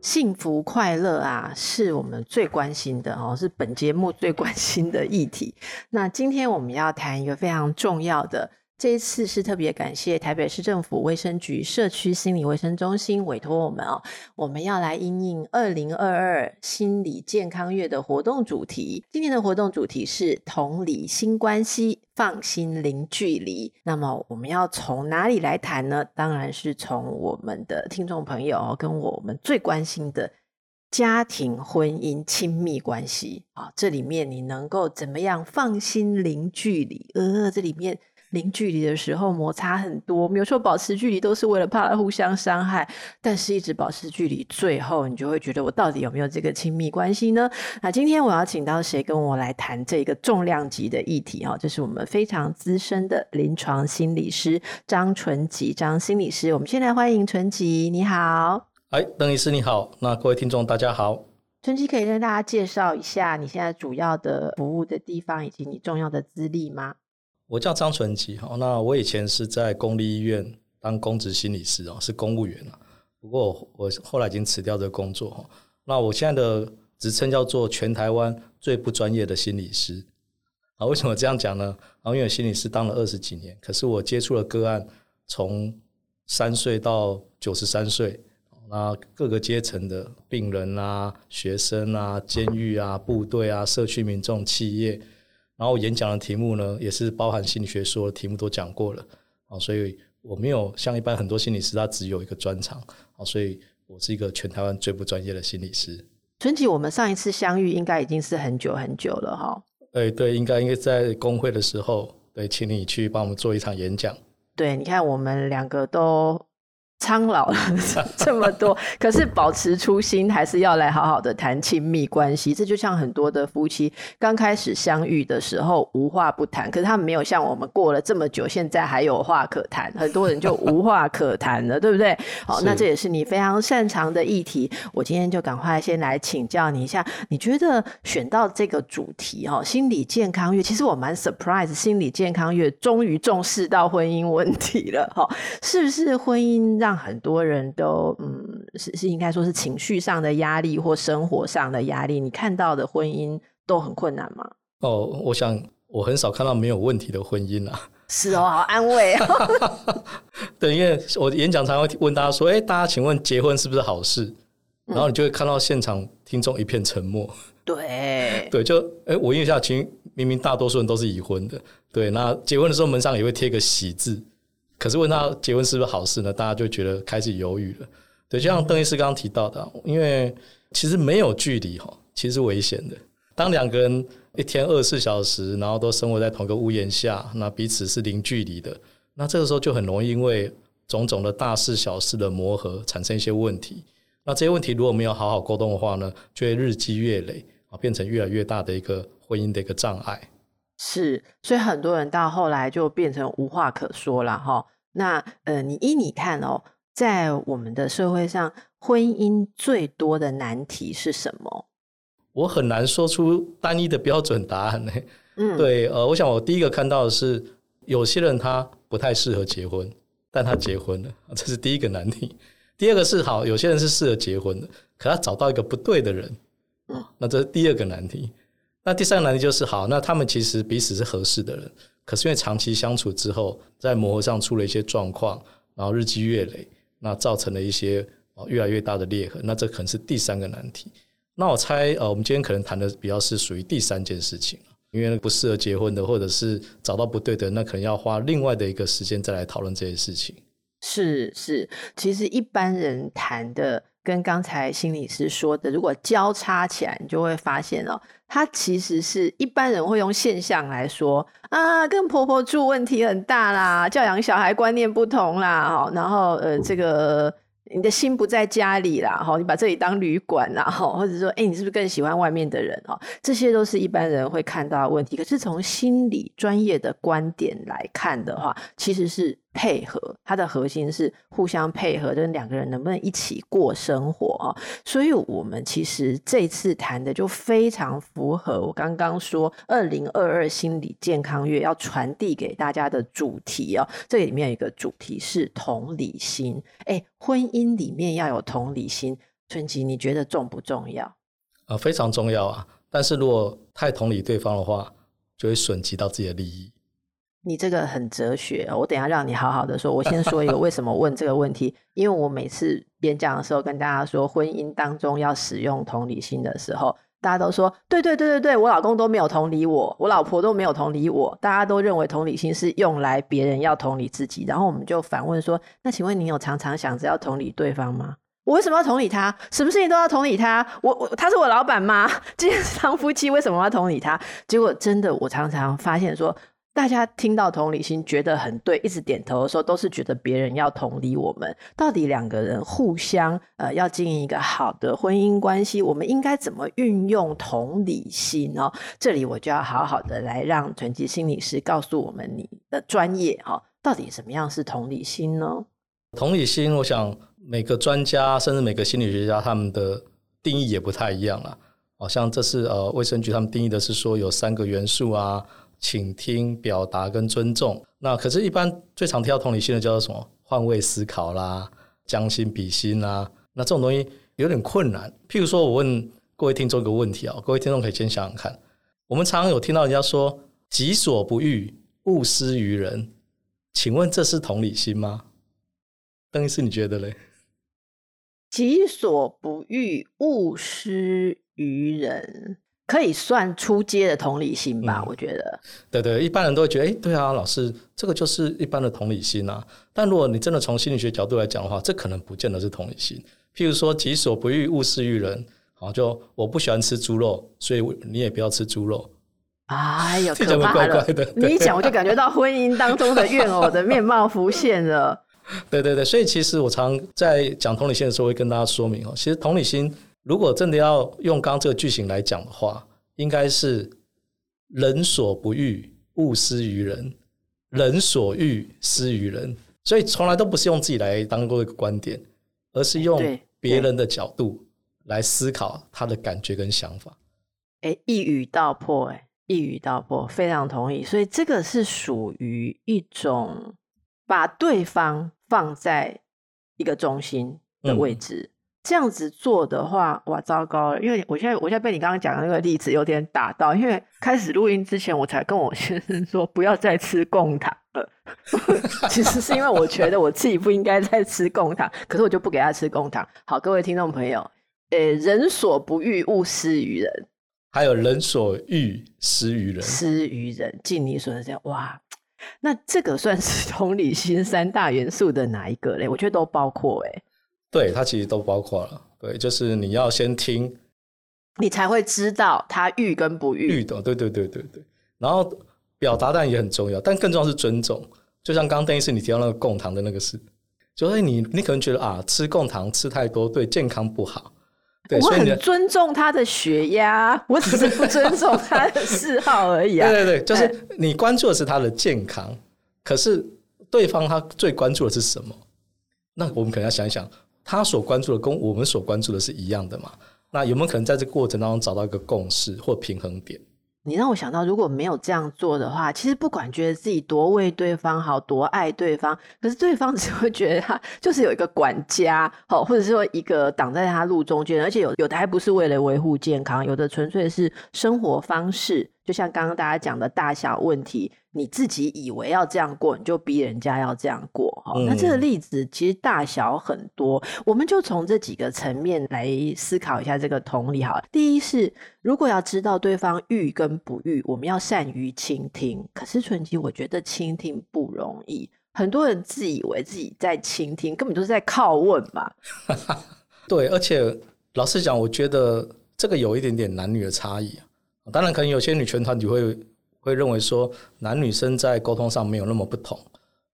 幸福快乐啊，是我们最关心的哦，是本节目最关心的议题。那今天我们要谈一个非常重要的，这一次是特别感谢台北市政府卫生局社区心理卫生中心委托我们哦，我们要来应应二零二二心理健康月的活动主题。今天的活动主题是同理心关系。放心零距离，那么我们要从哪里来谈呢？当然是从我们的听众朋友跟我们最关心的家庭、婚姻、亲密关系啊，这里面你能够怎么样放心零距离？呃，这里面。零距离的时候摩擦很多，没有说保持距离都是为了怕互相伤害，但是一直保持距离，最后你就会觉得我到底有没有这个亲密关系呢？那今天我要请到谁跟我来谈这个重量级的议题？哈，这是我们非常资深的临床心理师张纯吉张心理师。我们先来欢迎纯吉，你好。哎，邓医师你好。那各位听众大家好。纯吉可以跟大家介绍一下你现在主要的服务的地方以及你重要的资历吗？我叫张纯吉，哈，那我以前是在公立医院当公职心理师哦，是公务员啊。不过我后来已经辞掉这个工作，哈。那我现在的职称叫做全台湾最不专业的心理师。啊，为什么这样讲呢？啊，因为心理师当了二十几年，可是我接触的个案从三岁到九十三岁，那各个阶层的病人啊、学生啊、监狱啊、部队啊、社区民众、企业。然后我演讲的题目呢，也是包含心理学说的题目都讲过了啊，所以我没有像一般很多心理师，他只有一个专长啊，所以我是一个全台湾最不专业的心理师。春吉，我们上一次相遇应该已经是很久很久了哈。对对，应该应该在工会的时候，对，请你去帮我们做一场演讲。对，你看我们两个都。苍老了 这么多，可是保持初心，还是要来好好的谈亲密关系。这就像很多的夫妻刚开始相遇的时候无话不谈，可是他们没有像我们过了这么久，现在还有话可谈。很多人就无话可谈了，对不对？好，那这也是你非常擅长的议题。我今天就赶快先来请教你一下，你觉得选到这个主题哦，心理健康月，其实我蛮 surprise，心理健康月终于重视到婚姻问题了，哈，是不是婚姻让让很多人都嗯，是是应该说是情绪上的压力或生活上的压力，你看到的婚姻都很困难吗？哦，我想我很少看到没有问题的婚姻啊。是哦，好安慰哦。对，因为我演讲常常会问大家说：“哎，大家请问结婚是不是好事？”然后你就会看到现场听众一片沉默。对 对，就哎，我印象中明明大多数人都是已婚的。对，那结婚的时候门上也会贴个喜字。可是问他结婚是不是好事呢？大家就觉得开始犹豫了。对，就像邓医师刚刚提到的，因为其实没有距离哈，其实是危险的。当两个人一天二十四小时，然后都生活在同一个屋檐下，那彼此是零距离的，那这个时候就很容易因为种种的大事小事的磨合产生一些问题。那这些问题如果没有好好沟通的话呢，就会日积月累啊，变成越来越大的一个婚姻的一个障碍。是，所以很多人到后来就变成无话可说了哈。那呃，你依你看哦，在我们的社会上，婚姻最多的难题是什么？我很难说出单一的标准答案呢。嗯，对，呃，我想我第一个看到的是，有些人他不太适合结婚，但他结婚了，这是第一个难题。第二个是好，有些人是适合结婚的，可他找到一个不对的人，嗯，那这是第二个难题。那第三个难题就是好，那他们其实彼此是合适的人，可是因为长期相处之后，在磨合上出了一些状况，然后日积月累，那造成了一些越来越大的裂痕，那这可能是第三个难题。那我猜呃，我们今天可能谈的比较是属于第三件事情，因为不适合结婚的，或者是找到不对的，那可能要花另外的一个时间再来讨论这些事情。是是，其实一般人谈的。跟刚才心理师说的，如果交叉起来，你就会发现哦，他其实是一般人会用现象来说啊，跟婆婆住问题很大啦，教养小孩观念不同啦，然后呃，这个你的心不在家里啦，哈，你把这里当旅馆啦，哈，或者说，哎，你是不是更喜欢外面的人？哈，这些都是一般人会看到的问题。可是从心理专业的观点来看的话，其实是。配合，它的核心是互相配合，就是两个人能不能一起过生活啊？所以，我们其实这次谈的就非常符合我刚刚说二零二二心理健康月要传递给大家的主题哦。这里面有一个主题是同理心。哎，婚姻里面要有同理心，春吉，你觉得重不重要？啊，非常重要啊！但是如果太同理对方的话，就会损及到自己的利益。你这个很哲学，我等下让你好好的说。我先说一个为什么问这个问题，因为我每次演讲的时候跟大家说，婚姻当中要使用同理心的时候，大家都说对对对对对，我老公都没有同理我，我老婆都没有同理我，大家都认为同理心是用来别人要同理自己。然后我们就反问说，那请问你有常常想着要同理对方吗？我为什么要同理他？什么事情都要同理他？我我他是我老板吗？今天是当夫妻，为什么要同理他？结果真的，我常常发现说。大家听到同理心觉得很对，一直点头的时候，都是觉得别人要同理我们。到底两个人互相呃要经营一个好的婚姻关系，我们应该怎么运用同理心呢？这里我就要好好的来让纯吉心理师告诉我们你的专业哈，到底什么样是同理心呢？同理心，我想每个专家甚至每个心理学家他们的定义也不太一样啊。好像这是呃卫生局他们定义的是说有三个元素啊。倾听、表达跟尊重。那可是，一般最常提到同理心的叫做什么？换位思考啦，将心比心啦。那这种东西有点困难。譬如说，我问各位听众一个问题啊，各位听众可以先想想看。我们常常有听到人家说“己所不欲，勿施于人”，请问这是同理心吗？邓医师，你觉得嘞？“己所不欲，勿施于人”。可以算出街的同理心吧，嗯、我觉得。对对，一般人都会觉得，哎，对啊，老师，这个就是一般的同理心啊。但如果你真的从心理学角度来讲的话，这可能不见得是同理心。譬如说，己所不欲，勿施于人。好，就我不喜欢吃猪肉，所以你也不要吃猪肉。哎呦，可怕了！你一讲，我就感觉到婚姻当中的怨偶的 面貌浮现了。对对对，所以其实我常在讲同理心的时候，会跟大家说明哦，其实同理心。如果真的要用刚刚这个句型来讲的话，应该是“人所不欲，勿施于人；人所欲，施于人”。所以从来都不是用自己来当做一个观点，而是用别人的角度来思考他的感觉跟想法。哎，一语道破，哎，一语道破，非常同意。所以这个是属于一种把对方放在一个中心的位置。嗯这样子做的话，哇，糟糕了！因为我现在，我现在被你刚刚讲的那个例子有点打到。因为开始录音之前，我才跟我先生说不要再吃贡糖了。其实是因为我觉得我自己不应该再吃贡糖，可是我就不给他吃贡糖。好，各位听众朋友，呃，人所不欲，勿施于人。还有人所欲，施于人。施于人，尽你所能这样。哇，那这个算是同理心三大元素的哪一个嘞？我觉得都包括哎。对，它其实都包括了，对，就是你要先听，你才会知道他欲跟不欲。欲的，对对对对对。然后表达当然也很重要，但更重要是尊重。就像刚刚邓医师你提到那个贡糖的那个事，就是你你可能觉得啊，吃贡糖吃太多对健康不好。对，我很尊重他的血压，我只是不尊重他的嗜好而已啊。对对对，就是你关注的是他的健康，可是对方他最关注的是什么？那我们可能要想一想。他所关注的跟我们所关注的是一样的嘛？那有没有可能在这个过程当中找到一个共识或平衡点？你让我想到，如果没有这样做的话，其实不管觉得自己多为对方好，多爱对方，可是对方只会觉得他就是有一个管家，好，或者是说一个挡在他路中间，而且有有的还不是为了维护健康，有的纯粹是生活方式。就像刚刚大家讲的大小问题，你自己以为要这样过，你就逼人家要这样过哈。嗯、那这个例子其实大小很多，我们就从这几个层面来思考一下这个同理哈。第一是，如果要知道对方欲跟不欲，我们要善于倾听。可是纯吉，我觉得倾听不容易，很多人自以为自己在倾听，根本就是在拷问嘛。对，而且老实讲，我觉得这个有一点点男女的差异。当然，可能有些女权团体会会认为说，男女生在沟通上没有那么不同。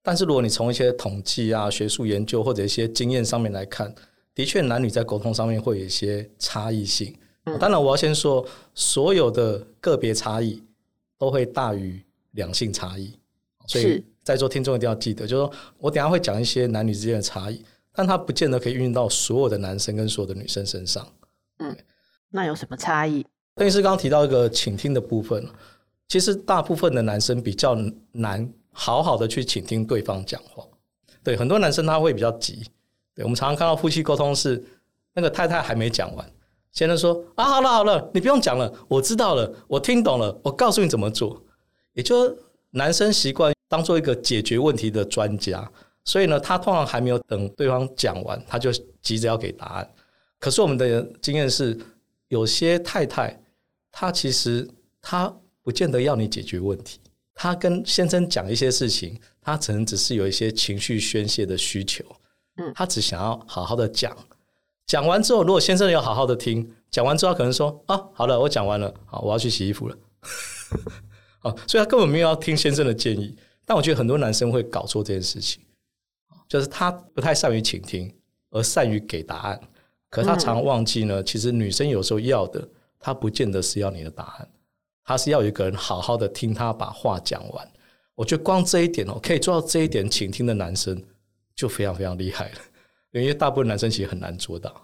但是如果你从一些统计啊、学术研究或者一些经验上面来看，的确男女在沟通上面会有一些差异性。嗯、当然，我要先说，所有的个别差异都会大于两性差异。所以在座听众一定要记得，就是说我等一下会讲一些男女之间的差异，但它不见得可以运用到所有的男生跟所有的女生身上。嗯，那有什么差异？邓医师刚刚提到一个倾听的部分，其实大部分的男生比较难好好的去倾听对方讲话。对，很多男生他会比较急。对，我们常常看到夫妻沟通是那个太太还没讲完，先生说啊，好了好了，你不用讲了，我知道了，我听懂了，我告诉你怎么做。也就男生习惯当做一个解决问题的专家，所以呢，他通常还没有等对方讲完，他就急着要给答案。可是我们的经验是，有些太太。他其实他不见得要你解决问题，他跟先生讲一些事情，他可能只是有一些情绪宣泄的需求，嗯，他只想要好好的讲，讲完之后，如果先生要好好的听，讲完之后他可能说啊，好了，我讲完了，好，我要去洗衣服了，好，所以他根本没有要听先生的建议。但我觉得很多男生会搞错这件事情，就是他不太善于倾听，而善于给答案，可是他常忘记呢，其实女生有时候要的。他不见得是要你的答案，他是要一个人好好的听他把话讲完。我觉得光这一点哦，可以做到这一点，倾听的男生就非常非常厉害了，因为大部分男生其实很难做到。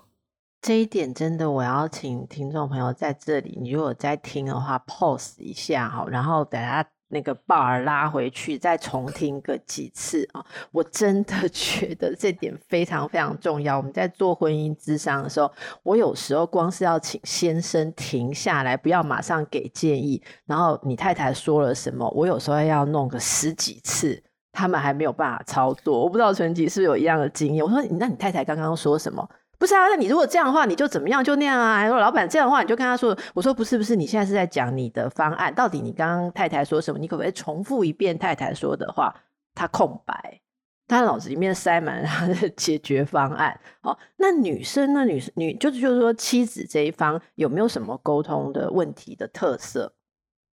这一点真的，我要请听众朋友在这里，你如果在听的话，pose 一下哈，然后等下。那个 bar 拉回去，再重听个几次啊！我真的 觉得这点非常非常重要。我们在做婚姻咨商的时候，我有时候光是要请先生停下来，不要马上给建议。然后你太太说了什么，我有时候要弄个十几次，他们还没有办法操作。我不知道纯吉是不是有一样的经验。我说，那你太太刚刚说什么？不是啊，那你如果这样的话，你就怎么样就那样啊？如果老板这样的话，你就跟他说，我说不是不是，你现在是在讲你的方案，到底你刚刚太太说什么？你可不可以重复一遍太太说的话？他空白，他脑子里面塞满了他 的解决方案。好，那女生呢？女女就是就是说妻子这一方有没有什么沟通的问题的特色？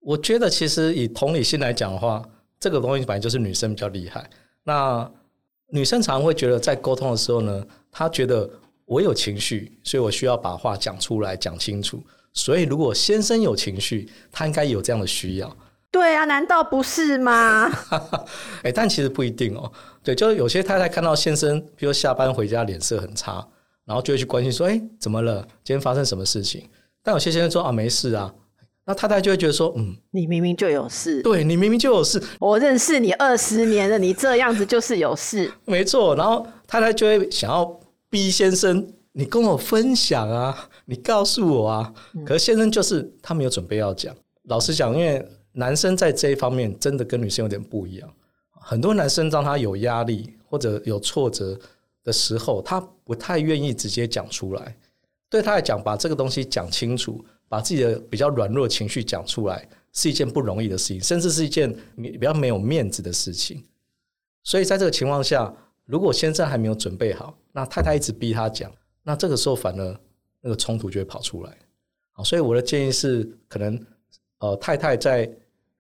我觉得其实以同理心来讲的话，这个东西本来就是女生比较厉害。那女生常会觉得在沟通的时候呢，她觉得。我有情绪，所以我需要把话讲出来，讲清楚。所以，如果先生有情绪，他应该有这样的需要。对啊，难道不是吗？哎，但其实不一定哦。对，就是有些太太看到先生，比如下班回家脸色很差，然后就会去关心说：“哎，怎么了？今天发生什么事情？”但有些先生说：“啊，没事啊。”那太太就会觉得说：“嗯，你明明就有事。”对，你明明就有事。我认识你二十年了，你这样子就是有事。没错。然后太太就会想要。逼先生，你跟我分享啊，你告诉我啊。可是先生就是他没有准备要讲。老实讲，因为男生在这一方面真的跟女生有点不一样。很多男生当他有压力或者有挫折的时候，他不太愿意直接讲出来。对他来讲，把这个东西讲清楚，把自己的比较软弱的情绪讲出来，是一件不容易的事情，甚至是一件比较没有面子的事情。所以在这个情况下，如果先生还没有准备好，那太太一直逼他讲，那这个时候反而那个冲突就会跑出来。好，所以我的建议是，可能呃太太在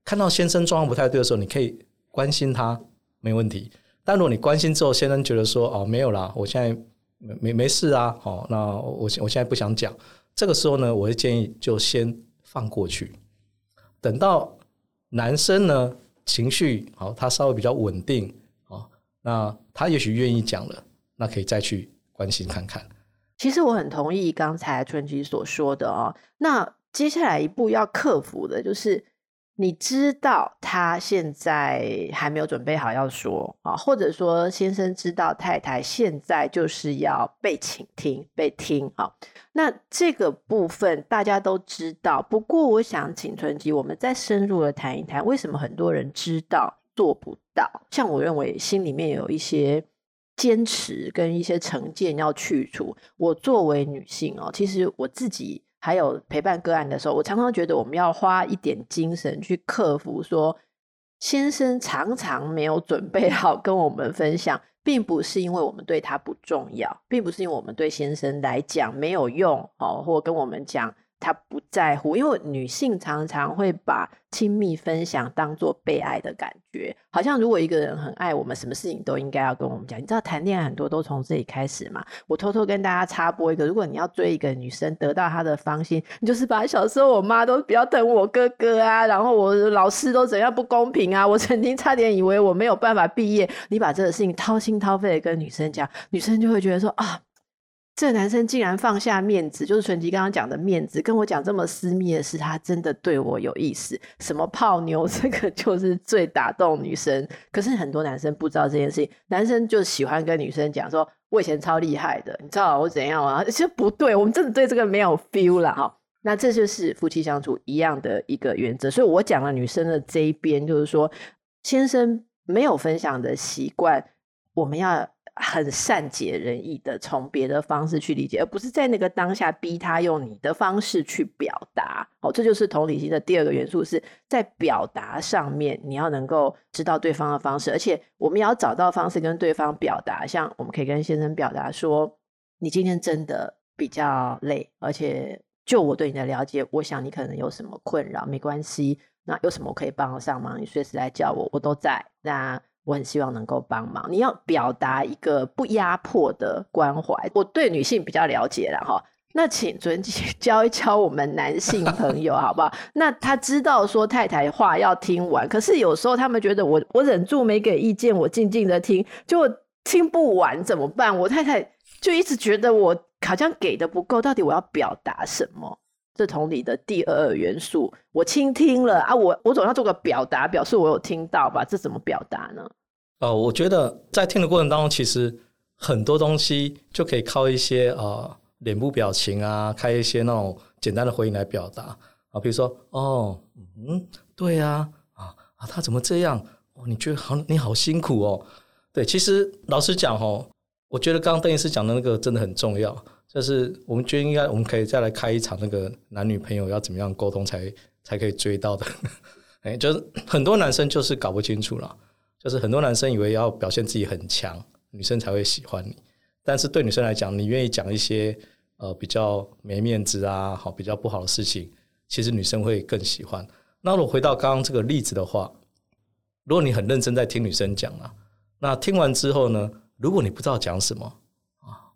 看到先生状况不太对的时候，你可以关心他，没问题。但如果你关心之后，先生觉得说哦没有啦，我现在没没没事啊，好，那我我现在不想讲，这个时候呢，我会建议就先放过去，等到男生呢情绪好，他稍微比较稳定。那他也许愿意讲了，那可以再去关心看看。其实我很同意刚才春吉所说的哦。那接下来一步要克服的就是，你知道他现在还没有准备好要说啊，或者说先生知道太太现在就是要被倾听、被听啊。那这个部分大家都知道，不过我想请春吉，我们再深入的谈一谈，为什么很多人知道，做不到，像我认为心里面有一些坚持跟一些成见要去除。我作为女性哦，其实我自己还有陪伴个案的时候，我常常觉得我们要花一点精神去克服。说先生常常没有准备好跟我们分享，并不是因为我们对他不重要，并不是因为我们对先生来讲没有用哦，或跟我们讲他不在乎，因为女性常常会把亲密分享当做被爱的感觉，好像如果一个人很爱我们，什么事情都应该要跟我们讲。你知道谈恋爱很多都从这里开始嘛？我偷偷跟大家插播一个：如果你要追一个女生，得到她的芳心，你就是把小时候我妈都比较疼我哥哥啊，然后我老师都怎样不公平啊，我曾经差点以为我没有办法毕业，你把这个事情掏心掏肺的跟女生讲，女生就会觉得说啊。这个男生竟然放下面子，就是纯吉刚刚讲的面子，跟我讲这么私密的事，他真的对我有意思。什么泡妞，这个就是最打动女生。可是很多男生不知道这件事情，男生就喜欢跟女生讲说：“我以前超厉害的，你知道我怎样啊？” 其实不对，我们真的对这个没有 feel 了哈。那这就是夫妻相处一样的一个原则。所以我讲了女生的这一边，就是说，先生没有分享的习惯，我们要。很善解人意的从别的方式去理解，而不是在那个当下逼他用你的方式去表达。哦，这就是同理心的第二个元素，是在表达上面，你要能够知道对方的方式，而且我们也要找到方式跟对方表达。像我们可以跟先生表达说：“你今天真的比较累，而且就我对你的了解，我想你可能有什么困扰，没关系，那有什么我可以帮得上忙，你随时来叫我，我都在。”那我很希望能够帮忙。你要表达一个不压迫的关怀。我对女性比较了解了哈，那请尊 教一教我们男性朋友好不好？那他知道说太太话要听完，可是有时候他们觉得我我忍住没给意见，我静静的听，就听不完怎么办？我太太就一直觉得我好像给的不够，到底我要表达什么？这同理的第二元素，我倾听了啊，我我总要做个表达，表示我有听到吧？这怎么表达呢？哦、呃，我觉得在听的过程当中，其实很多东西就可以靠一些啊脸、部表情啊，开一些那种简单的回应来表达啊，比如说哦，嗯，对、啊，啊啊，他怎么这样？哦，你觉得好，你好辛苦哦。对，其实老实讲哦，我觉得刚刚邓医师讲的那个真的很重要。就是我们觉得应该，我们可以再来开一场那个男女朋友要怎么样沟通才才可以追到的。哎，就是很多男生就是搞不清楚了，就是很多男生以为要表现自己很强，女生才会喜欢你。但是对女生来讲，你愿意讲一些呃比较没面子啊，好比较不好的事情，其实女生会更喜欢。那如果回到刚刚这个例子的话，如果你很认真在听女生讲啊，那听完之后呢，如果你不知道讲什么。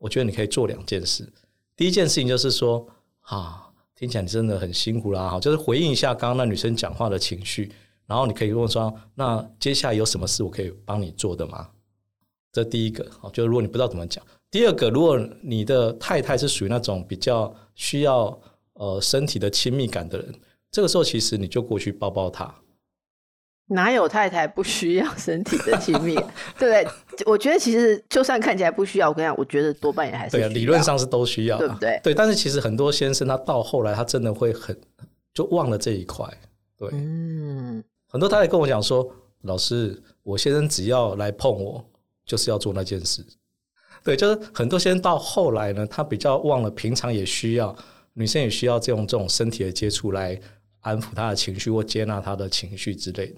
我觉得你可以做两件事。第一件事情就是说，啊，听起来你真的很辛苦啦，哈，就是回应一下刚刚那女生讲话的情绪，然后你可以问说，那接下来有什么事我可以帮你做的吗？这第一个，就是如果你不知道怎么讲。第二个，如果你的太太是属于那种比较需要呃身体的亲密感的人，这个时候其实你就过去抱抱她。哪有太太不需要身体的亲密？对不对？我觉得其实就算看起来不需要，我跟你讲，我觉得多半也还是。对，理论上是都需要，对不对？对，但是其实很多先生他到后来他真的会很就忘了这一块。对，嗯，很多太太跟我讲说，老师，我先生只要来碰我，就是要做那件事。对，就是很多先生到后来呢，他比较忘了平常也需要女生也需要这种这种身体的接触来安抚他的情绪或接纳他的情绪之类的。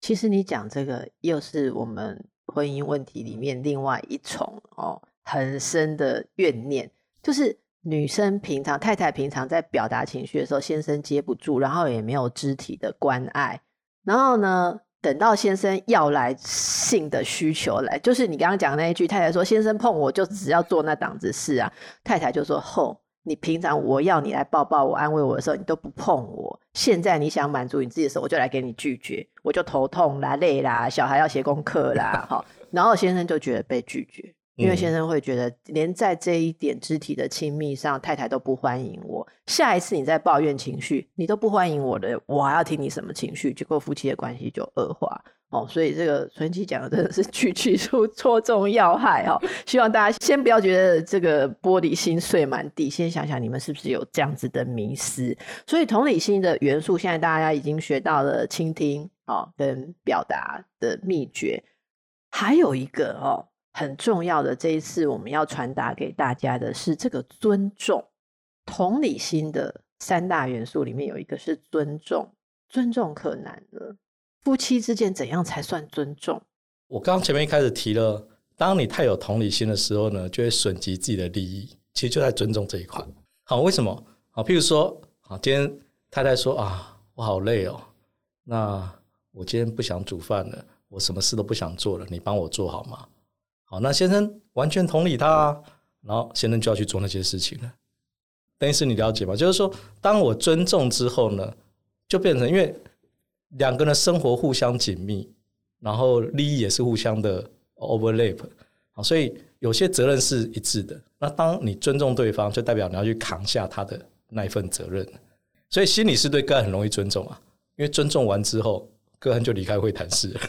其实你讲这个又是我们婚姻问题里面另外一重哦，很深的怨念，就是女生平常太太平常在表达情绪的时候，先生接不住，然后也没有肢体的关爱，然后呢，等到先生要来性的需求来，就是你刚刚讲的那一句，太太说先生碰我就只要做那档子事啊，太太就说吼。你平常我要你来抱抱我、安慰我的时候，你都不碰我。现在你想满足你自己的时候，我就来给你拒绝，我就头痛啦、累啦，小孩要写功课啦，好，然后先生就觉得被拒绝，因为先生会觉得连在这一点肢体的亲密上，太太都不欢迎我。下一次你再抱怨情绪，你都不欢迎我的，我还要听你什么情绪？结果夫妻的关系就恶化。哦，所以这个纯琪讲的真的是句句出戳中要害哦。希望大家先不要觉得这个玻璃心碎满地，先想想你们是不是有这样子的迷失。所以同理心的元素，现在大家已经学到了倾听哦，跟表达的秘诀。还有一个哦，很重要的，这一次我们要传达给大家的是这个尊重。同理心的三大元素里面有一个是尊重，尊重可难了。夫妻之间怎样才算尊重？我刚刚前面一开始提了，当你太有同理心的时候呢，就会损及自己的利益。其实就在尊重这一块。好，为什么？好，譬如说，啊，今天太太说啊，我好累哦，那我今天不想煮饭了，我什么事都不想做了，你帮我做好吗？好，那先生完全同理他啊，然后先生就要去做那些事情了。等于是你了解吗？就是说，当我尊重之后呢，就变成因为两个人生活互相紧密，然后利益也是互相的 overlap 啊，所以有些责任是一致的。那当你尊重对方，就代表你要去扛下他的那一份责任。所以心理是对个案很容易尊重啊，因为尊重完之后，个案就离开会谈室了，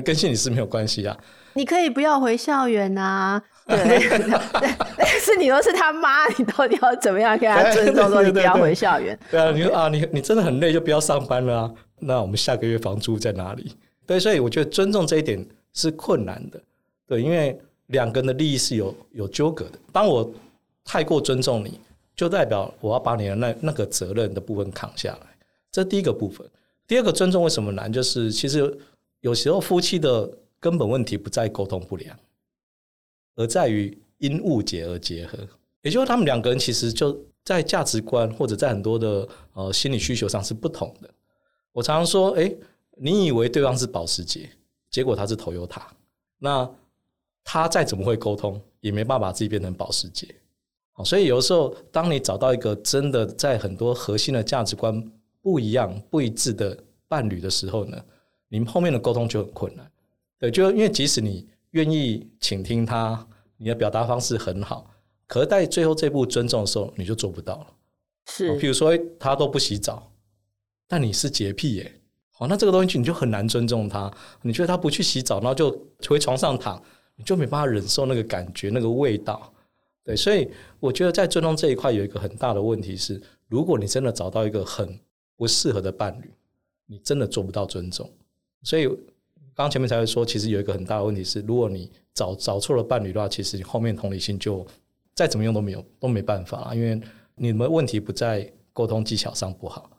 跟心理师没有关系啊。你可以不要回校园啊。对，但是你又是他妈，你到底要怎么样跟他尊重？说你不要回校园。对啊，你说啊，你你真的很累，就不要上班了啊。那我们下个月房租在哪里？对，所以我觉得尊重这一点是困难的。对，因为两个人的利益是有有纠葛的。当我太过尊重你，就代表我要把你的那那个责任的部分扛下来。这第一个部分。第二个尊重为什么难？就是其实有时候夫妻的根本问题不在沟通不良。而在于因误解而结合，也就是他们两个人其实就在价值观或者在很多的呃心理需求上是不同的。我常常说，哎，你以为对方是保时捷，结果他是 Toyota，那他再怎么会沟通，也没办法把自己变成保时捷。所以有的时候，当你找到一个真的在很多核心的价值观不一样、不一致的伴侣的时候呢，你们后面的沟通就很困难。对，就因为即使你。愿意倾听他，你的表达方式很好，可是在最后这步尊重的时候，你就做不到了。是，比如说他都不洗澡，但你是洁癖耶，好，那这个东西你就很难尊重他。你觉得他不去洗澡，然后就回床上躺，你就没办法忍受那个感觉、那个味道。对，所以我觉得在尊重这一块有一个很大的问题是，如果你真的找到一个很不适合的伴侣，你真的做不到尊重。所以。刚前面才会说，其实有一个很大的问题是，如果你找找错了伴侣的话，其实你后面同理心就再怎么用都没有，都没办法，因为你们问题不在沟通技巧上不好，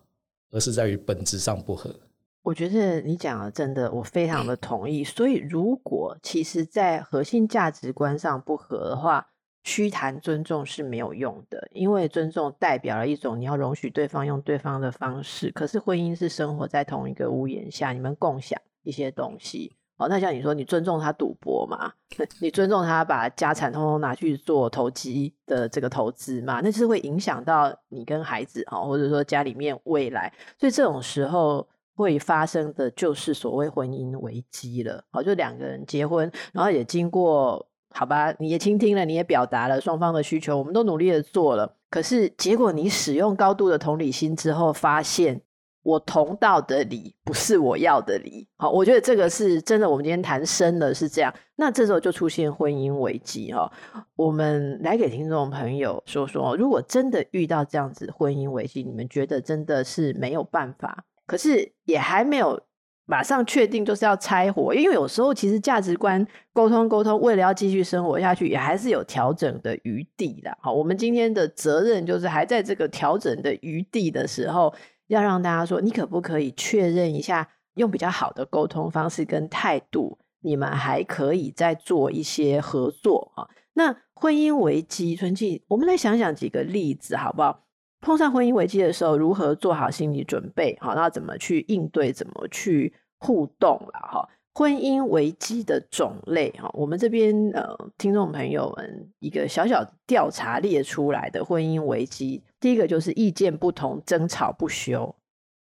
而是在于本质上不合。我觉得你讲的真的，我非常的同意。所以，如果其实在核心价值观上不合的话，虚谈尊重是没有用的，因为尊重代表了一种你要容许对方用对方的方式。可是婚姻是生活在同一个屋檐下，你们共享。一些东西，哦，那像你说，你尊重他赌博嘛？你尊重他把家产通通拿去做投机的这个投资嘛？那是会影响到你跟孩子哦，或者说家里面未来，所以这种时候会发生的就是所谓婚姻危机了。好，就两个人结婚，然后也经过好吧，你也倾听了，你也表达了双方的需求，我们都努力的做了，可是结果你使用高度的同理心之后，发现。我同道的理不是我要的理，好，我觉得这个是真的。我们今天谈深了是这样，那这时候就出现婚姻危机哈。我们来给听众朋友说说，如果真的遇到这样子婚姻危机，你们觉得真的是没有办法，可是也还没有马上确定就是要拆伙，因为有时候其实价值观沟通沟通，为了要继续生活下去，也还是有调整的余地的。好，我们今天的责任就是还在这个调整的余地的时候。要让大家说，你可不可以确认一下，用比较好的沟通方式跟态度，你们还可以再做一些合作啊？那婚姻危机，春季，我们来想想几个例子好不好？碰上婚姻危机的时候，如何做好心理准备？好，那怎么去应对？怎么去互动了？哈。婚姻危机的种类，哈，我们这边呃，听众朋友们一个小小调查列出来的婚姻危机，第一个就是意见不同，争吵不休，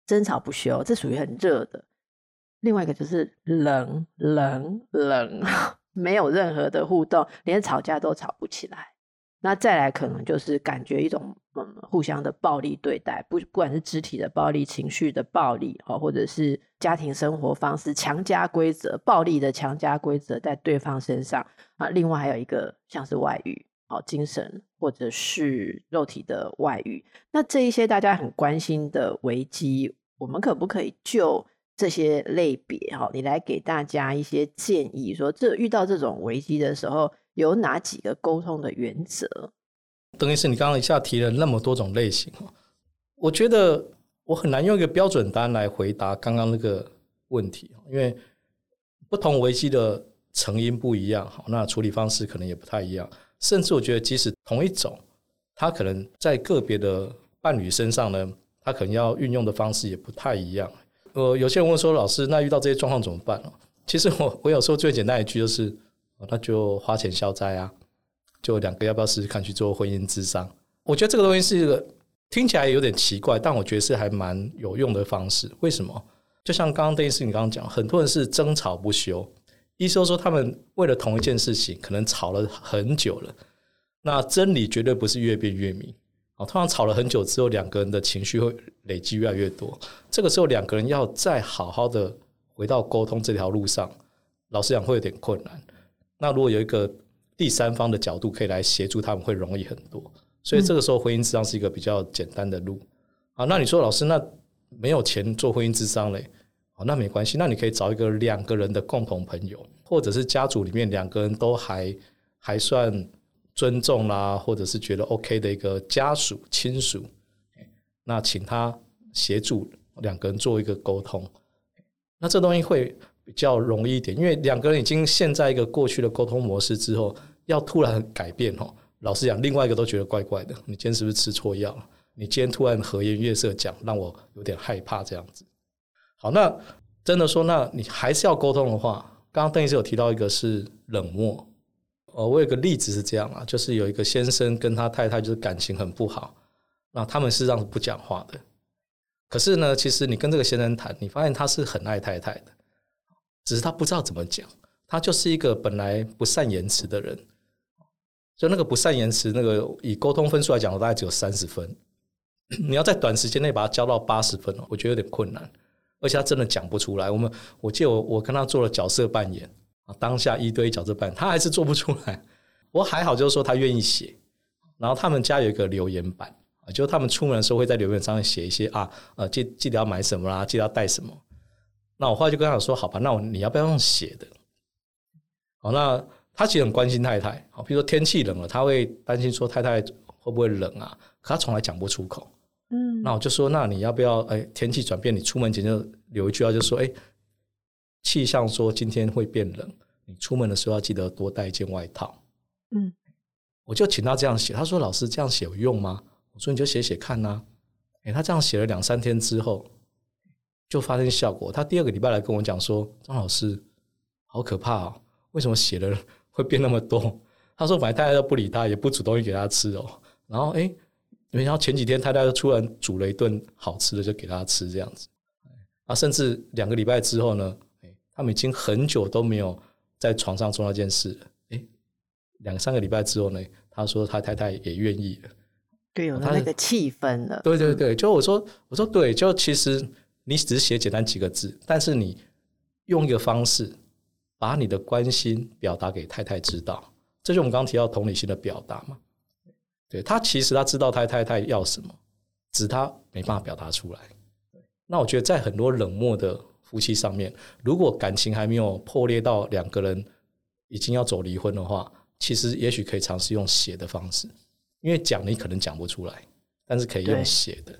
争吵不休，这属于很热的。另外一个就是冷冷冷，没有任何的互动，连吵架都吵不起来。那再来可能就是感觉一种嗯互相的暴力对待，不不管是肢体的暴力、情绪的暴力，哦或者是家庭生活方式强加规则、暴力的强加规则在对方身上啊。另外还有一个像是外遇，哦，精神或者是肉体的外遇。那这一些大家很关心的危机，我们可不可以就这些类别哈，你来给大家一些建议，说这遇到这种危机的时候。有哪几个沟通的原则？等于是你刚刚一下提了那么多种类型，我觉得我很难用一个标准答案来回答刚刚那个问题，因为不同危机的成因不一样，那处理方式可能也不太一样。甚至我觉得，即使同一种，它可能在个别的伴侣身上呢，他可能要运用的方式也不太一样。呃，有些人问说，老师，那遇到这些状况怎么办？其实我我有时候最简单一句就是，那就花钱消灾啊，就两个要不要试试看去做婚姻咨商？我觉得这个东西是一个听起来有点奇怪，但我觉得是还蛮有用的方式。为什么？就像刚刚邓医师你刚刚讲，很多人是争吵不休，医生说他们为了同一件事情，可能吵了很久了。那真理绝对不是越辩越明。哦，通常吵了很久之后，两个人的情绪会累积越来越多。这个时候，两个人要再好好的回到沟通这条路上，老实讲会有点困难。那如果有一个第三方的角度可以来协助他们，会容易很多。所以这个时候，婚姻咨商是一个比较简单的路。啊，那你说老师，那没有钱做婚姻咨商嘞？哦，那没关系，那你可以找一个两个人的共同朋友，或者是家族里面两个人都还还算。尊重啦，或者是觉得 OK 的一个家属亲属，那请他协助两个人做一个沟通，那这东西会比较容易一点，因为两个人已经陷在一个过去的沟通模式之后，要突然改变哦，老实讲，另外一个都觉得怪怪的，你今天是不是吃错药？你今天突然和颜悦色讲，让我有点害怕这样子。好，那真的说，那你还是要沟通的话，刚刚邓医师有提到一个是冷漠。哦，我有个例子是这样啊，就是有一个先生跟他太太就是感情很不好，那他们事实上是不讲话的。可是呢，其实你跟这个先生谈，你发现他是很爱太太的，只是他不知道怎么讲。他就是一个本来不善言辞的人，就那个不善言辞，那个以沟通分数来讲，我大概只有三十分。你要在短时间内把他教到八十分，我觉得有点困难，而且他真的讲不出来。我们我记得我我跟他做了角色扮演啊。当下一堆角色扮演，他还是做不出来。我还好，就是说他愿意写。然后他们家有一个留言板啊，就是他们出门的时候会在留言上面写一些啊，呃，记记得要买什么啦，记得要带什么。那我后来就跟他说，好吧，那我你要不要用写的？好，那他其实很关心太太。好，比如说天气冷了，他会担心说太太会不会冷啊？可他从来讲不出口。嗯，那我就说，那你要不要？哎，天气转变，你出门前就留一句话，就说，哎。气象说今天会变冷，你出门的时候要记得多带一件外套。嗯，我就请他这样写。他说：“老师这样写有用吗？”我说：“你就写写看呐。”诶，他这样写了两三天之后，就发生效果。他第二个礼拜来跟我讲说：“张老师，好可怕哦！为什么写的会变那么多？”他说：“本来大家都不理他，也不煮东西给他吃哦。然后诶，然后前几天太太就突然煮了一顿好吃的，就给他吃这样子。啊，甚至两个礼拜之后呢？”他们已经很久都没有在床上做那件事了。诶，两三个礼拜之后呢，他说他太太也愿意了。对，有那个气氛了。对对对，就我说，我说对，就其实你只是写简单几个字，但是你用一个方式把你的关心表达给太太知道，这就是我们刚刚提到同理心的表达嘛。对，他其实他知道他太太要什么，只是他没办法表达出来。那我觉得在很多冷漠的。夫妻上面，如果感情还没有破裂到两个人已经要走离婚的话，其实也许可以尝试用写的方式，因为讲你可能讲不出来，但是可以用写的。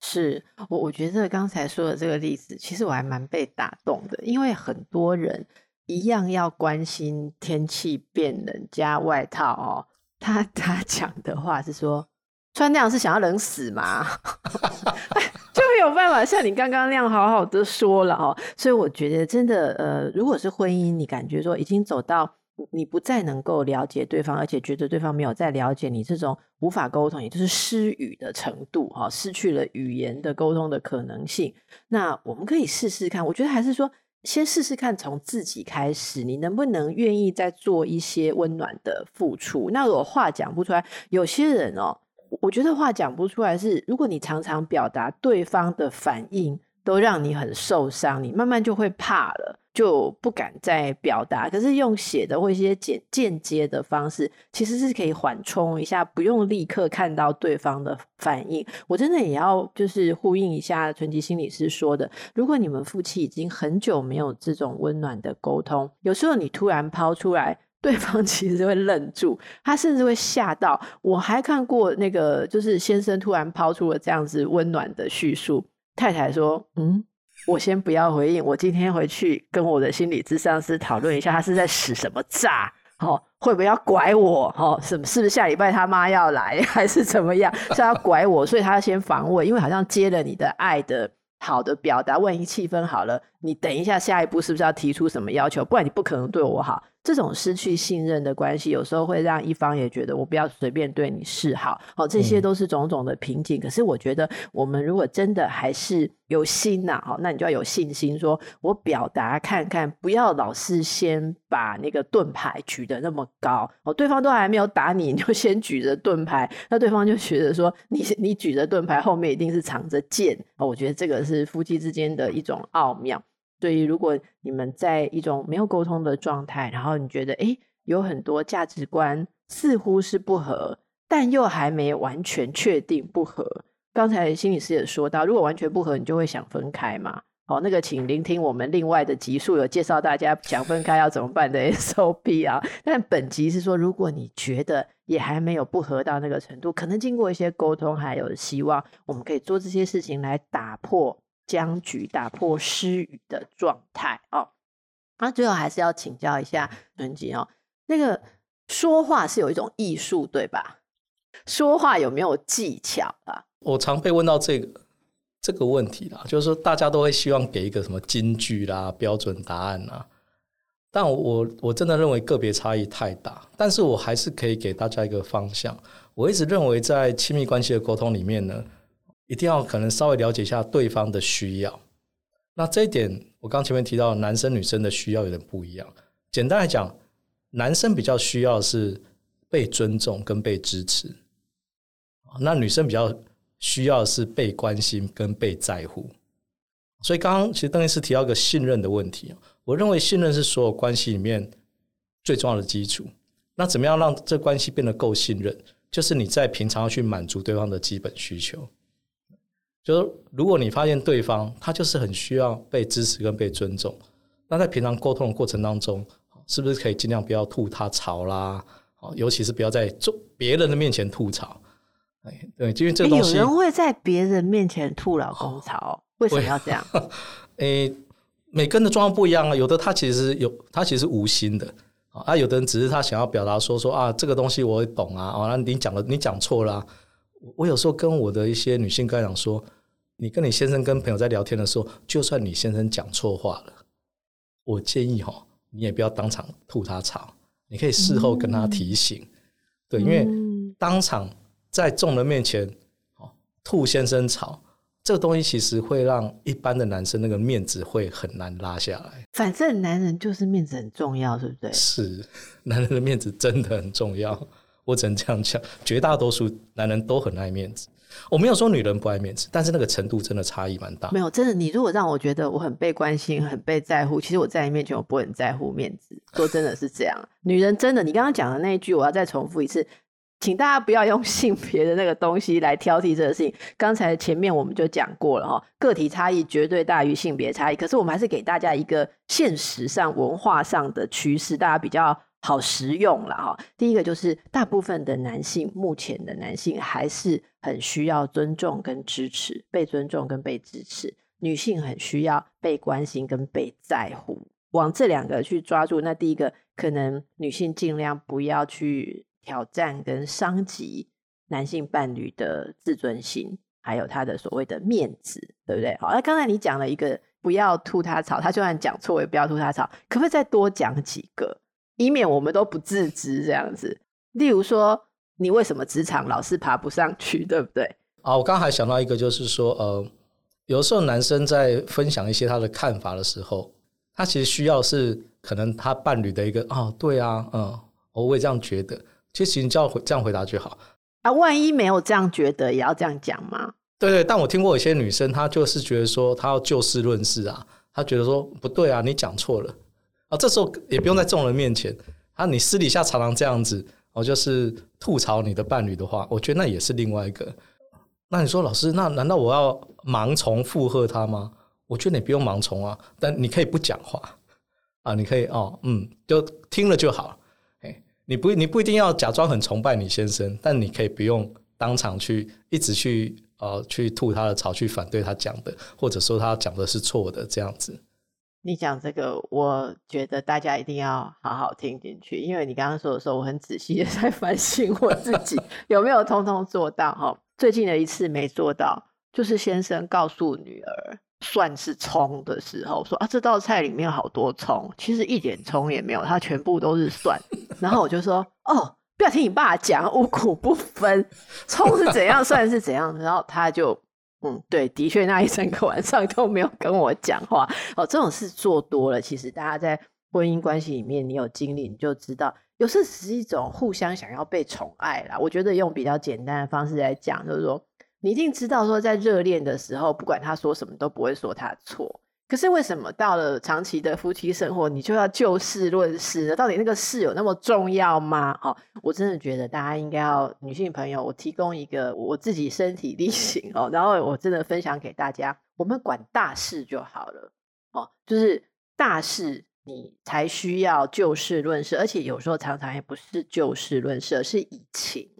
对，是我我觉得刚才说的这个例子，其实我还蛮被打动的，因为很多人一样要关心天气变冷加外套哦，他他讲的话是说，穿那样是想要冷死吗？就没有办法像你刚刚那样好好的说了哦，所以我觉得真的呃，如果是婚姻，你感觉说已经走到你不再能够了解对方，而且觉得对方没有再了解你，这种无法沟通，也就是失语的程度哈，失去了语言的沟通的可能性。那我们可以试试看，我觉得还是说先试试看，从自己开始，你能不能愿意再做一些温暖的付出？那如果话讲不出来，有些人哦。我觉得话讲不出来是，如果你常常表达对方的反应都让你很受伤，你慢慢就会怕了，就不敢再表达。可是用写的或一些间间接的方式，其实是可以缓冲一下，不用立刻看到对方的反应。我真的也要就是呼应一下淳吉心理师说的，如果你们夫妻已经很久没有这种温暖的沟通，有时候你突然抛出来。对方 其实会愣住，他甚至会吓到。我还看过那个，就是先生突然抛出了这样子温暖的叙述，太太说：“嗯，我先不要回应，我今天回去跟我的心理咨商师讨论一下，他是在使什么诈？”哦，会不会要拐我？哦，是是不是下礼拜他妈要来，还是怎么样？是要拐我，所以他先防卫，因为好像接了你的爱的好的表达，万一气氛好了，你等一下下一步是不是要提出什么要求？不然你不可能对我好。这种失去信任的关系，有时候会让一方也觉得我不要随便对你示好，哦，这些都是种种的瓶颈。嗯、可是我觉得，我们如果真的还是有心呐，好，那你就要有信心，说我表达看看，不要老是先把那个盾牌举得那么高，哦，对方都还没有打你，你就先举着盾牌，那对方就觉得说你你举着盾牌后面一定是藏着剑，哦，我觉得这个是夫妻之间的一种奥妙。所以，如果你们在一种没有沟通的状态，然后你觉得诶有很多价值观似乎是不合，但又还没完全确定不合。刚才心理师也说到，如果完全不合，你就会想分开嘛。好，那个请聆听我们另外的集数，有介绍大家想分开要怎么办的 SOP 啊。但本集是说，如果你觉得也还没有不合到那个程度，可能经过一些沟通，还有希望，我们可以做这些事情来打破。僵局，打破失语的状态哦。那最后还是要请教一下纯吉哦，那个说话是有一种艺术，对吧？说话有没有技巧啊？我常被问到这个这个问题啦，就是说大家都会希望给一个什么金句啦、标准答案啦。但我我真的认为个别差异太大，但是我还是可以给大家一个方向。我一直认为在亲密关系的沟通里面呢。一定要可能稍微了解一下对方的需要。那这一点，我刚前面提到，男生女生的需要有点不一样。简单来讲，男生比较需要的是被尊重跟被支持，那女生比较需要的是被关心跟被在乎。所以刚刚其实邓医师提到一个信任的问题，我认为信任是所有关系里面最重要的基础。那怎么样让这关系变得够信任？就是你在平常要去满足对方的基本需求。就是如果你发现对方他就是很需要被支持跟被尊重，那在平常沟通的过程当中，是不是可以尽量不要吐他槽啦？尤其是不要在做别人的面前吐槽。对，因为这个东西有人会在别人面前吐老公槽，为什么要这样？诶，每个人的状况不一样啊，有的他其实有，他其实是无心的啊，有的人只是他想要表达说说啊，这个东西我懂啊，啊，你讲了，你讲错了啊。我有时候跟我的一些女性跟讲说。你跟你先生跟朋友在聊天的时候，就算你先生讲错话了，我建议哈，你也不要当场吐他槽，你可以事后跟他提醒，嗯、对，因为当场在众人面前吐先生槽，这个东西其实会让一般的男生那个面子会很难拉下来。反正男人就是面子很重要，对不对？是，男人的面子真的很重要，我只能这样讲，绝大多数男人都很爱面子。我没有说女人不爱面子，但是那个程度真的差异蛮大。没有，真的，你如果让我觉得我很被关心、很被在乎，其实我在你面前我不会很在乎面子。说真的是这样，女人真的，你刚刚讲的那一句，我要再重复一次，请大家不要用性别的那个东西来挑剔这个事情。刚才前面我们就讲过了哈，个体差异绝对大于性别差异。可是我们还是给大家一个现实上、文化上的趋势，大家比较。好实用了哈。第一个就是，大部分的男性，目前的男性还是很需要尊重跟支持，被尊重跟被支持。女性很需要被关心跟被在乎，往这两个去抓住。那第一个，可能女性尽量不要去挑战跟伤及男性伴侣的自尊心，还有他的所谓的面子，对不对？好，那刚才你讲了一个，不要吐他槽，他就算讲错，也不要吐他槽，可不可以再多讲几个？以免我们都不自知这样子，例如说，你为什么职场老是爬不上去，对不对？啊，我刚刚还想到一个，就是说，呃，有时候男生在分享一些他的看法的时候，他其实需要是可能他伴侣的一个啊、哦，对啊，嗯，我也这样觉得。其实你只要这样回答就好。啊，万一没有这样觉得，也要这样讲吗？对对，但我听过有些女生，她就是觉得说，她要就事论事啊，她觉得说不对啊，你讲错了。啊，这时候也不用在众人面前啊，你私底下常常这样子哦，就是吐槽你的伴侣的话，我觉得那也是另外一个。那你说老师，那难道我要盲从附和他吗？我觉得你不用盲从啊，但你可以不讲话啊，你可以哦，嗯，就听了就好。哎，你不你不一定要假装很崇拜你先生，但你可以不用当场去一直去呃去吐他的槽，去反对他讲的，或者说他讲的是错的这样子。你讲这个，我觉得大家一定要好好听进去，因为你刚刚说的时候，我很仔细的 在反省我自己有没有通通做到哈。最近的一次没做到，就是先生告诉女儿蒜是葱的时候，说啊，这道菜里面好多葱，其实一点葱也没有，它全部都是蒜。然后我就说哦，不要听你爸讲五谷不分，葱是怎样，蒜是怎样。然后他就。嗯，对，的确那一整个晚上都没有跟我讲话。哦，这种事做多了，其实大家在婚姻关系里面，你有经历，你就知道，有时只是一种互相想要被宠爱啦。我觉得用比较简单的方式来讲，就是说，你一定知道说，在热恋的时候，不管他说什么，都不会说他错。可是为什么到了长期的夫妻生活，你就要就事论事呢？到底那个事有那么重要吗？哦，我真的觉得大家应该要女性朋友，我提供一个我自己身体力行哦，然后我真的分享给大家，我们管大事就好了哦，就是大事你才需要就事论事，而且有时候常常也不是就事论事，而是以情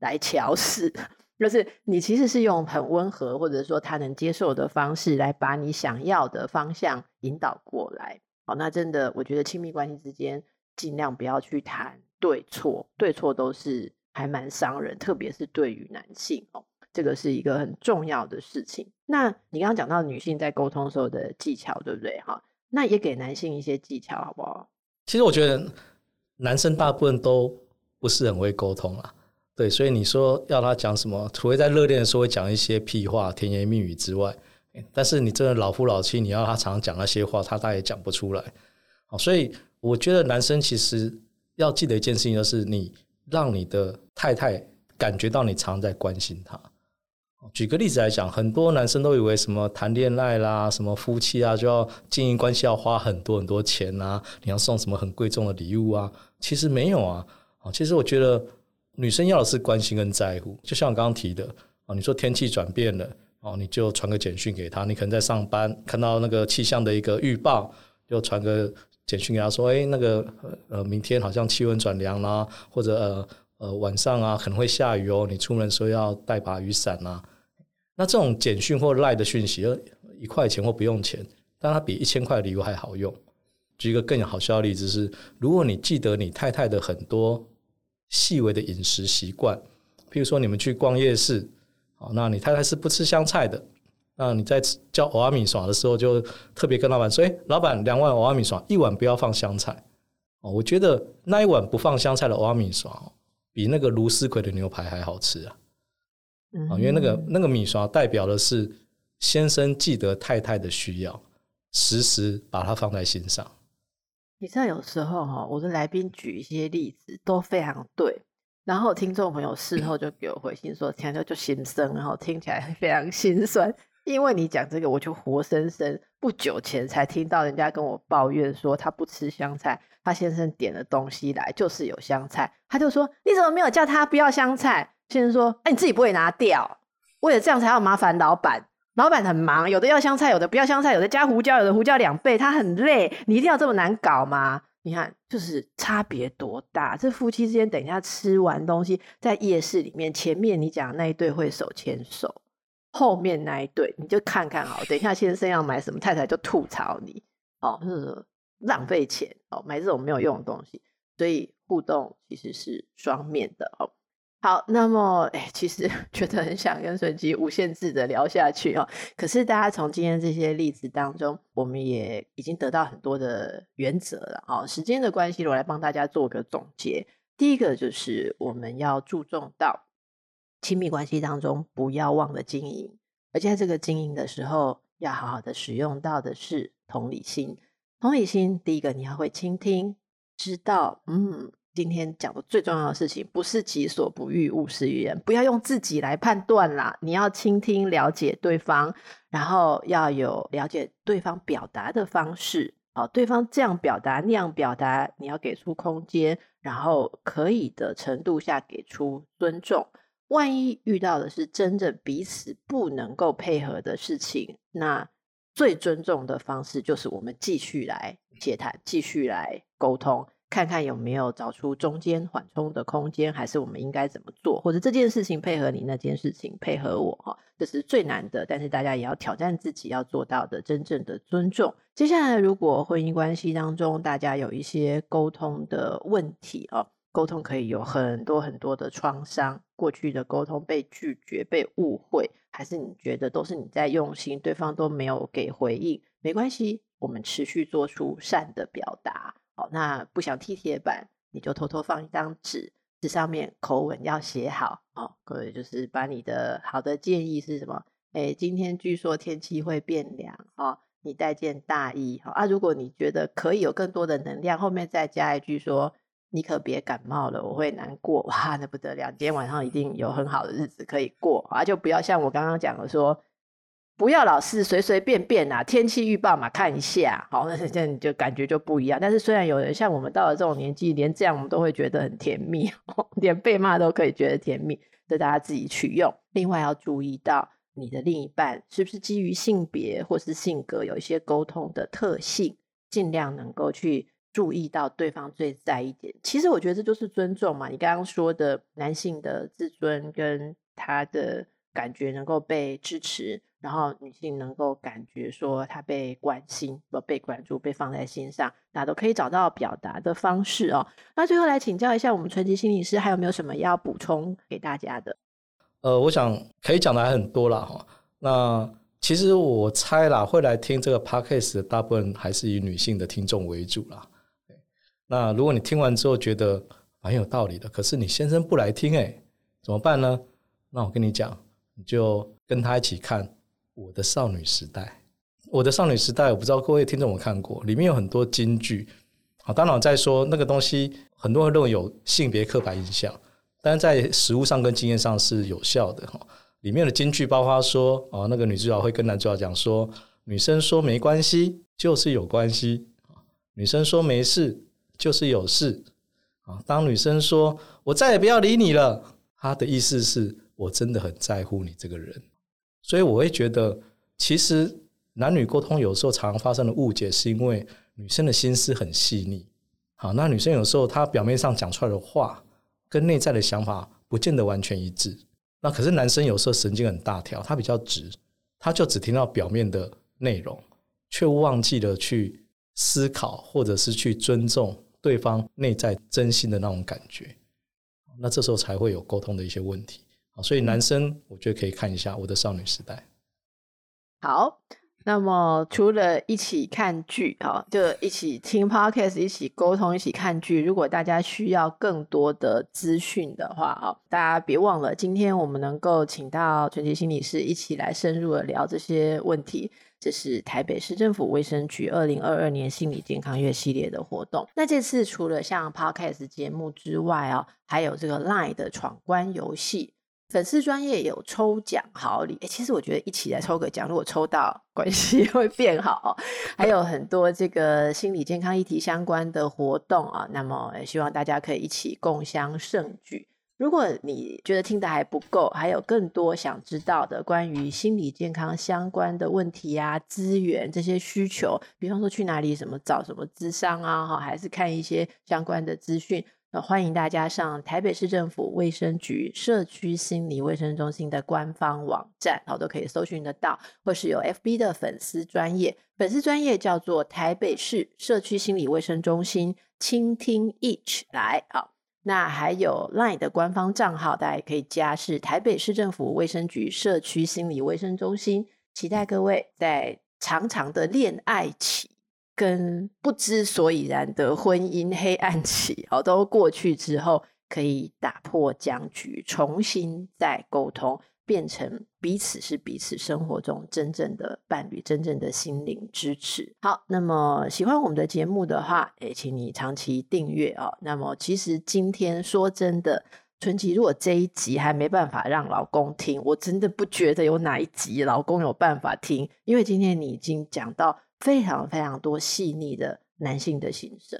来乔事。就是你其实是用很温和，或者说他能接受的方式来把你想要的方向引导过来。好，那真的，我觉得亲密关系之间尽量不要去谈对错，对错都是还蛮伤人，特别是对于男性哦，这个是一个很重要的事情。那你刚刚讲到女性在沟通时候的技巧，对不对？哈，那也给男性一些技巧，好不好？其实我觉得男生大部分都不是很会沟通啦。对，所以你说要他讲什么，除非在热恋的时候会讲一些屁话、甜言蜜语之外，但是你真的老夫老妻，你要他常常讲那些话，他他也讲不出来。好所以我觉得男生其实要记得一件事情，就是你让你的太太感觉到你常在关心他。举个例子来讲，很多男生都以为什么谈恋爱啦、什么夫妻啊，就要经营关系要花很多很多钱啊，你要送什么很贵重的礼物啊，其实没有啊。其实我觉得。女生要的是关心跟在乎，就像我刚刚提的啊，你说天气转变了哦，你就传个简讯给他。你可能在上班看到那个气象的一个预报，就传个简讯给他说：“哎，那个呃，明天好像气温转凉啦，或者呃呃晚上啊可能会下雨哦，你出门的时候要带把雨伞啊。”那这种简讯或赖的讯息，一块钱或不用钱，但它比一千块的礼物还好用。举一个更好笑的例子是，如果你记得你太太的很多。细微的饮食习惯，譬如说你们去逛夜市，好，那你太太是不吃香菜的，那你在叫欧阿米耍的时候，就特别跟老板说：“哎，老板，两碗欧阿米耍，一碗不要放香菜。”哦，我觉得那一碗不放香菜的蚵仔面线，比那个卢丝葵的牛排还好吃啊！嗯，因为那个那个面线代表的是先生记得太太的需要，时时把它放在心上。你知道有时候哈，我的来宾举一些例子都非常对，然后听众朋友事后就给我回信说，听着就心酸，然后听起来非常心酸。因为你讲这个，我就活生生不久前才听到人家跟我抱怨说，他不吃香菜，他先生点了东西来就是有香菜，他就说你怎么没有叫他不要香菜？先生说，哎，你自己不会拿掉，为了这样才要麻烦老板。老板很忙，有的要香菜，有的不要香菜，有的加胡椒，有的胡椒两倍，他很累。你一定要这么难搞吗？你看，就是差别多大。这夫妻之间，等一下吃完东西，在夜市里面，前面你讲那一对会手牵手，后面那一对你就看看好。等一下先生要买什么，太太就吐槽你哦，就是浪费钱哦，买这种没有用的东西。所以互动其实是双面的哦。好，那么哎，其实 觉得很想跟孙吉无限制的聊下去哦。可是大家从今天这些例子当中，我们也已经得到很多的原则了哦。时间的关系，我来帮大家做个总结。第一个就是我们要注重到亲密关系当中不要忘了经营，而且在这个经营的时候，要好好的使用到的是同理心。同理心，第一个你要会倾听，知道嗯。今天讲的最重要的事情，不是己所不欲，勿施于人。不要用自己来判断啦，你要倾听、了解对方，然后要有了解对方表达的方式。哦，对方这样表达、那样表达，你要给出空间，然后可以的程度下给出尊重。万一遇到的是真正彼此不能够配合的事情，那最尊重的方式就是我们继续来接谈，继续来沟通。看看有没有找出中间缓冲的空间，还是我们应该怎么做，或者这件事情配合你，那件事情配合我哈，这是最难的，但是大家也要挑战自己要做到的真正的尊重。接下来，如果婚姻关系当中大家有一些沟通的问题哦，沟通可以有很多很多的创伤，过去的沟通被拒绝、被误会，还是你觉得都是你在用心，对方都没有给回应，没关系。我们持续做出善的表达，那不想踢铁板，你就偷偷放一张纸，纸上面口吻要写好，哦，各位就是把你的好的建议是什么？诶，今天据说天气会变凉，哦，你带件大衣，好啊。如果你觉得可以有更多的能量，后面再加一句说，你可别感冒了，我会难过，哇，那不得了，今天晚上一定有很好的日子可以过，啊，就不要像我刚刚讲的说。不要老是随随便便啊，天气预报嘛，看一下，好，那这样就感觉就不一样。但是虽然有人像我们到了这种年纪，连这样我们都会觉得很甜蜜，连被骂都可以觉得甜蜜，这大家自己取用。另外要注意到你的另一半是不是基于性别或是性格有一些沟通的特性，尽量能够去注意到对方最在意点。其实我觉得这就是尊重嘛。你刚刚说的男性的自尊跟他的感觉能够被支持。然后女性能够感觉说她被关心、被关注、被放在心上，大家都可以找到表达的方式哦。那最后来请教一下我们纯吉心理师，还有没有什么要补充给大家的？呃，我想可以讲的还很多啦哈。那其实我猜啦，会来听这个 podcast 的大部分还是以女性的听众为主啦。那如果你听完之后觉得蛮有道理的，可是你先生不来听诶，怎么办呢？那我跟你讲，你就跟他一起看。我的少女时代，我的少女时代，我不知道各位听众有看过，里面有很多金句。好，当然我在说那个东西，很多人认为有性别刻板印象，但是在实物上跟经验上是有效的哈。里面的金句包括说，哦，那个女主角会跟男主角讲说，女生说没关系就是有关系，女生说没事就是有事。啊，当女生说我再也不要理你了，她的意思是我真的很在乎你这个人。所以我会觉得，其实男女沟通有时候常常发生的误解，是因为女生的心思很细腻。好，那女生有时候她表面上讲出来的话，跟内在的想法不见得完全一致。那可是男生有时候神经很大条，他比较直，他就只听到表面的内容，却忘记了去思考，或者是去尊重对方内在真心的那种感觉。那这时候才会有沟通的一些问题。所以男生，我觉得可以看一下《我的少女时代》。好，那么除了一起看剧，哈，就一起听 Podcast，一起沟通，一起看剧。如果大家需要更多的资讯的话，哈，大家别忘了，今天我们能够请到纯吉心理师一起来深入的聊这些问题。这是台北市政府卫生局二零二二年心理健康月系列的活动。那这次除了像 Podcast 节目之外啊，还有这个 Line 的闯关游戏。粉丝专业有抽奖好礼，其实我觉得一起来抽个奖，如果抽到关系 会变好。还有很多这个心理健康议题相关的活动啊，那么也希望大家可以一起共襄盛举。如果你觉得听得还不够，还有更多想知道的关于心理健康相关的问题啊、资源这些需求，比方说去哪里什么找什么咨商啊，哈，还是看一些相关的资讯。那欢迎大家上台北市政府卫生局社区心理卫生中心的官方网站，好，都可以搜寻得到，或是有 FB 的粉丝专业，粉丝专业叫做台北市社区心理卫生中心，倾听 each 来，好，那还有 LINE 的官方账号，大家可以加，是台北市政府卫生局社区心理卫生中心，期待各位在长长的恋爱期。跟不知所以然的婚姻黑暗期，好，都过去之后，可以打破僵局，重新再沟通，变成彼此是彼此生活中真正的伴侣，真正的心灵支持。好，那么喜欢我们的节目的话，也请你长期订阅哦。那么，其实今天说真的，纯吉，如果这一集还没办法让老公听，我真的不觉得有哪一集老公有办法听，因为今天你已经讲到。非常非常多细腻的男性的心声，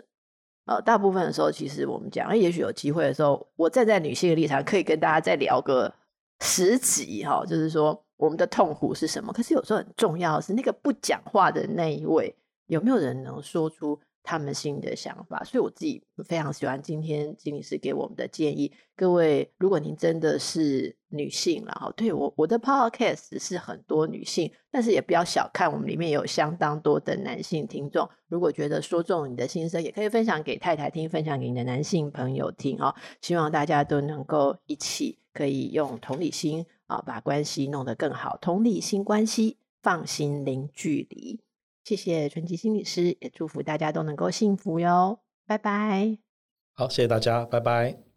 呃，大部分的时候，其实我们讲，也许有机会的时候，我站在女性的立场，可以跟大家再聊个十集哈，就是说我们的痛苦是什么。可是有时候很重要的是，那个不讲话的那一位，有没有人能说出他们心的想法。所以我自己非常喜欢今天金理师给我们的建议。各位，如果您真的是女性，然后对我我的 podcast 是很多女性，但是也不要小看我们里面有相当多的男性听众。如果觉得说中你的心声，也可以分享给太太听，分享给你的男性朋友听哦。希望大家都能够一起可以用同理心啊，把关系弄得更好。同理心关系，放心零距离。谢谢淳吉心理师，也祝福大家都能够幸福哟。拜拜。好，谢谢大家，拜拜。